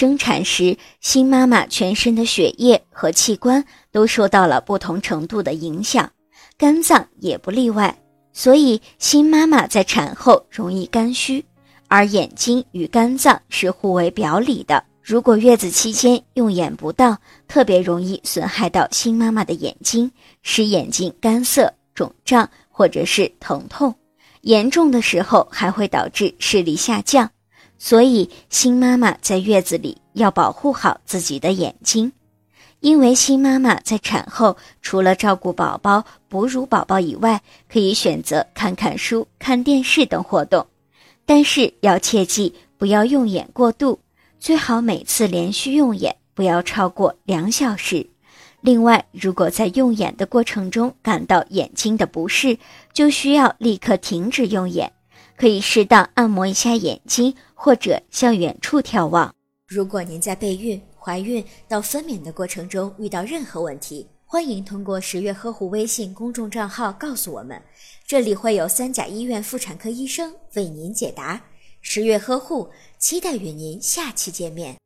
生产时，新妈妈全身的血液和器官都受到了不同程度的影响，肝脏也不例外。所以，新妈妈在产后容易肝虚，而眼睛与肝脏是互为表里的。如果月子期间用眼不当，特别容易损害到新妈妈的眼睛，使眼睛干涩、肿胀或者是疼痛，严重的时候还会导致视力下降。所以，新妈妈在月子里要保护好自己的眼睛，因为新妈妈在产后除了照顾宝宝、哺乳宝宝以外，可以选择看看书、看电视等活动，但是要切记不要用眼过度。最好每次连续用眼不要超过两小时。另外，如果在用眼的过程中感到眼睛的不适，就需要立刻停止用眼，可以适当按摩一下眼睛，或者向远处眺望。如果您在备孕、怀孕到分娩的过程中遇到任何问题，欢迎通过十月呵护微信公众账号告诉我们，这里会有三甲医院妇产科医生为您解答。十月呵护，期待与您下期见面。